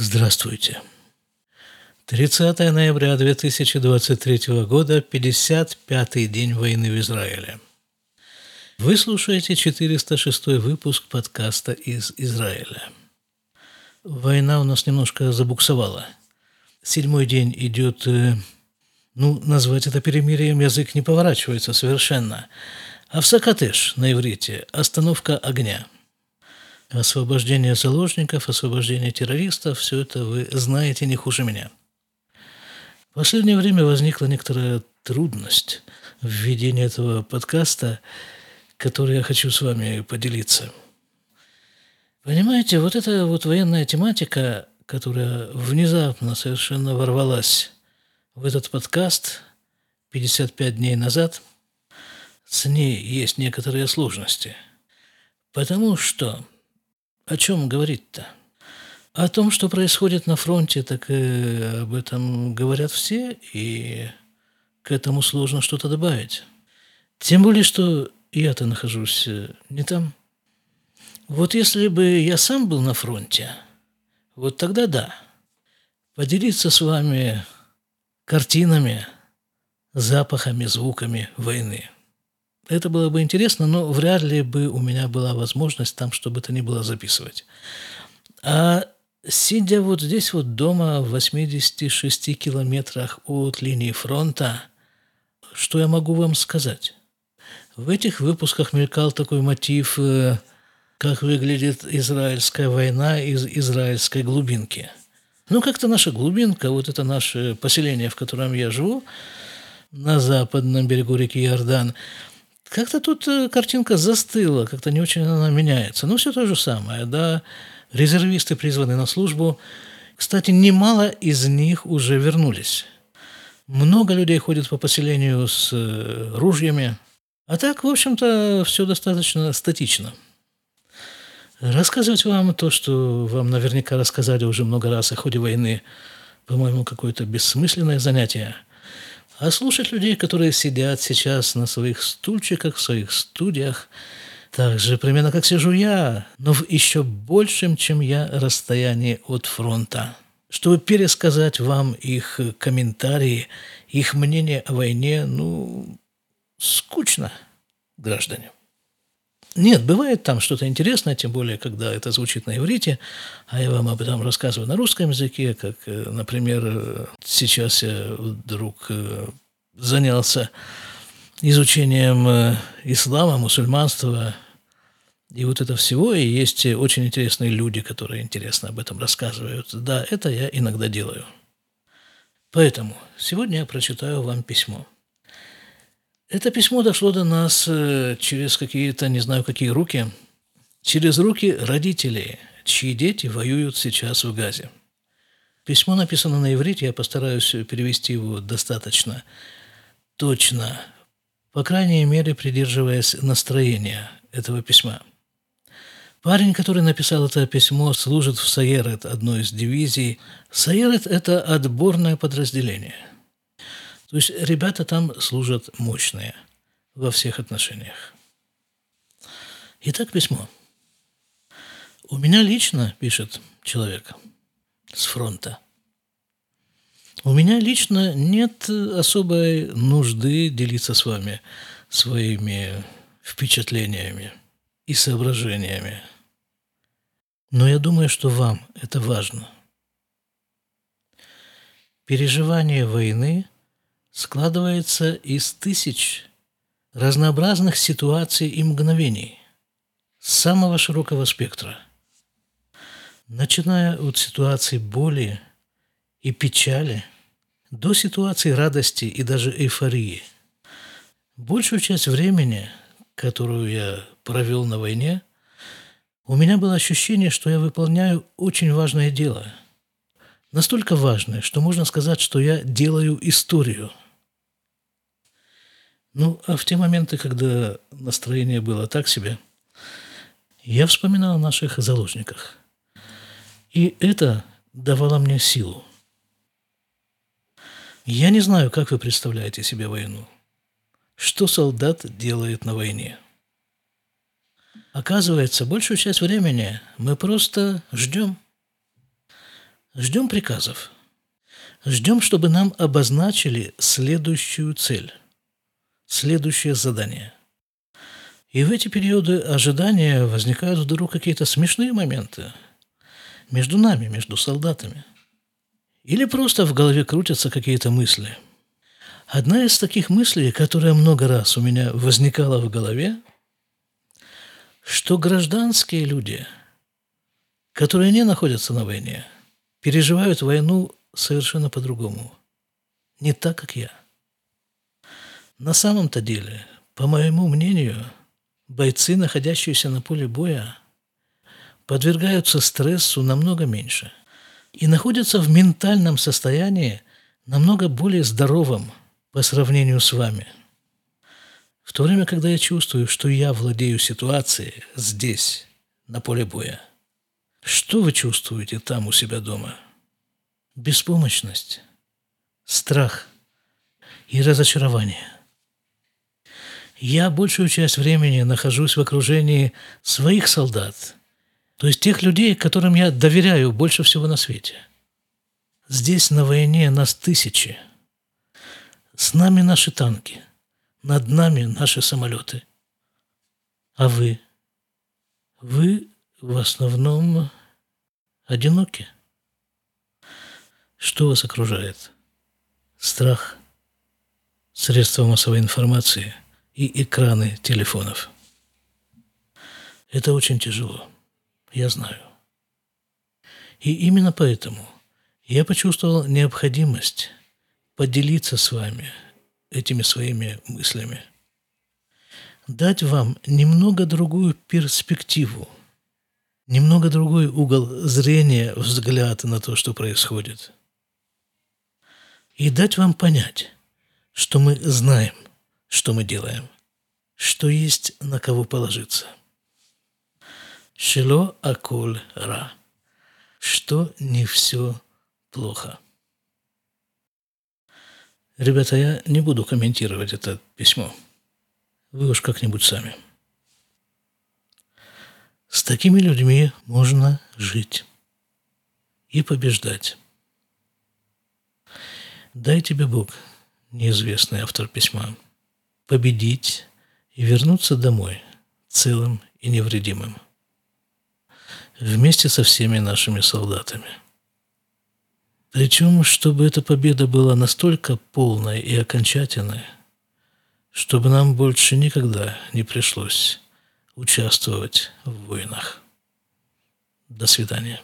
Здравствуйте. 30 ноября 2023 года, 55-й день войны в Израиле. Вы слушаете 406 выпуск подкаста из Израиля. Война у нас немножко забуксовала. Седьмой день идет, э, ну, назвать это перемирием язык не поворачивается совершенно. Авсакатеш на иврите – остановка огня – освобождение заложников, освобождение террористов, все это вы знаете не хуже меня. В последнее время возникла некоторая трудность в ведении этого подкаста, который я хочу с вами поделиться. Понимаете, вот эта вот военная тематика, которая внезапно совершенно ворвалась в этот подкаст 55 дней назад, с ней есть некоторые сложности. Потому что о чем говорить-то? О том, что происходит на фронте, так и об этом говорят все, и к этому сложно что-то добавить. Тем более, что я-то нахожусь э, не там. Вот если бы я сам был на фронте, вот тогда да. Поделиться с вами картинами, запахами, звуками войны – это было бы интересно, но вряд ли бы у меня была возможность там, чтобы это ни было, записывать. А сидя вот здесь вот дома в 86 километрах от линии фронта, что я могу вам сказать? В этих выпусках мелькал такой мотив, э, как выглядит израильская война из израильской глубинки. Ну, как-то наша глубинка, вот это наше поселение, в котором я живу, на западном берегу реки Иордан – как-то тут э, картинка застыла, как-то не очень она меняется. Но все то же самое, да. Резервисты призваны на службу. Кстати, немало из них уже вернулись. Много людей ходят по поселению с э, ружьями. А так, в общем-то, все достаточно статично. Рассказывать вам то, что вам наверняка рассказали уже много раз о ходе войны, по-моему, какое-то бессмысленное занятие – а слушать людей, которые сидят сейчас на своих стульчиках, в своих студиях, так же примерно как сижу я, но в еще большем, чем я, расстоянии от фронта, чтобы пересказать вам их комментарии, их мнение о войне, ну, скучно, граждане. Нет, бывает там что-то интересное, тем более, когда это звучит на иврите, а я вам об этом рассказываю на русском языке, как, э, например, сейчас я вдруг э, занялся изучением э, ислама, мусульманства, и вот это всего, и есть очень интересные люди, которые интересно об этом рассказывают. Да, это я иногда делаю. Поэтому сегодня я прочитаю вам письмо – это письмо дошло до нас э, через какие-то, не знаю, какие руки, через руки родителей, чьи дети воюют сейчас в Газе. Письмо написано на иврите, я постараюсь перевести его достаточно точно, по крайней мере, придерживаясь настроения этого письма. Парень, который написал это письмо, служит в Саерет, одной из дивизий. Саерет – это отборное подразделение – то есть ребята там служат мощные во всех отношениях. Итак, письмо. У меня лично, пишет человек с фронта, у меня лично нет особой нужды делиться с вами своими впечатлениями и соображениями. Но я думаю, что вам это важно. Переживание войны – складывается из тысяч разнообразных ситуаций и мгновений самого широкого спектра, начиная от ситуации боли и печали до ситуации радости и даже эйфории. Большую часть времени, которую я провел на войне, у меня было ощущение, что я выполняю очень важное дело. Настолько важное, что можно сказать, что я делаю историю – ну, а в те моменты, когда настроение было так себе, я вспоминал о наших заложниках. И это давало мне силу. Я не знаю, как вы представляете себе войну. Что солдат делает на войне? Оказывается, большую часть времени мы просто ждем. Ждем приказов. Ждем, чтобы нам обозначили следующую цель, следующее задание. И в эти периоды ожидания возникают вдруг какие-то смешные моменты между нами, между солдатами. Или просто в голове крутятся какие-то мысли. Одна из таких мыслей, которая много раз у меня возникала в голове, что гражданские люди, которые не находятся на войне, переживают войну совершенно по-другому. Не так, как я. На самом-то деле, по моему мнению, бойцы, находящиеся на поле боя, подвергаются стрессу намного меньше и находятся в ментальном состоянии намного более здоровом по сравнению с вами. В то время, когда я чувствую, что я владею ситуацией здесь, на поле боя, что вы чувствуете там у себя дома – беспомощность, страх и разочарование. Я большую часть времени нахожусь в окружении своих солдат, то есть тех людей, которым я доверяю больше всего на свете. Здесь на войне нас тысячи. С нами наши танки, над нами наши самолеты. А вы? Вы в основном одиноки. Что вас окружает? Страх, средства массовой информации и экраны телефонов. Это очень тяжело, я знаю. И именно поэтому я почувствовал необходимость поделиться с вами этими своими мыслями, дать вам немного другую перспективу, немного другой угол зрения, взгляд на то, что происходит – и дать вам понять, что мы знаем, что мы делаем, что есть на кого положиться. Шило аколь ра, что не все плохо. Ребята, я не буду комментировать это письмо. Вы уж как-нибудь сами. С такими людьми можно жить и побеждать. Дай тебе Бог, неизвестный автор письма, победить и вернуться домой целым и невредимым. Вместе со всеми нашими солдатами. Причем, чтобы эта победа была настолько полной и окончательной, чтобы нам больше никогда не пришлось участвовать в войнах. До свидания.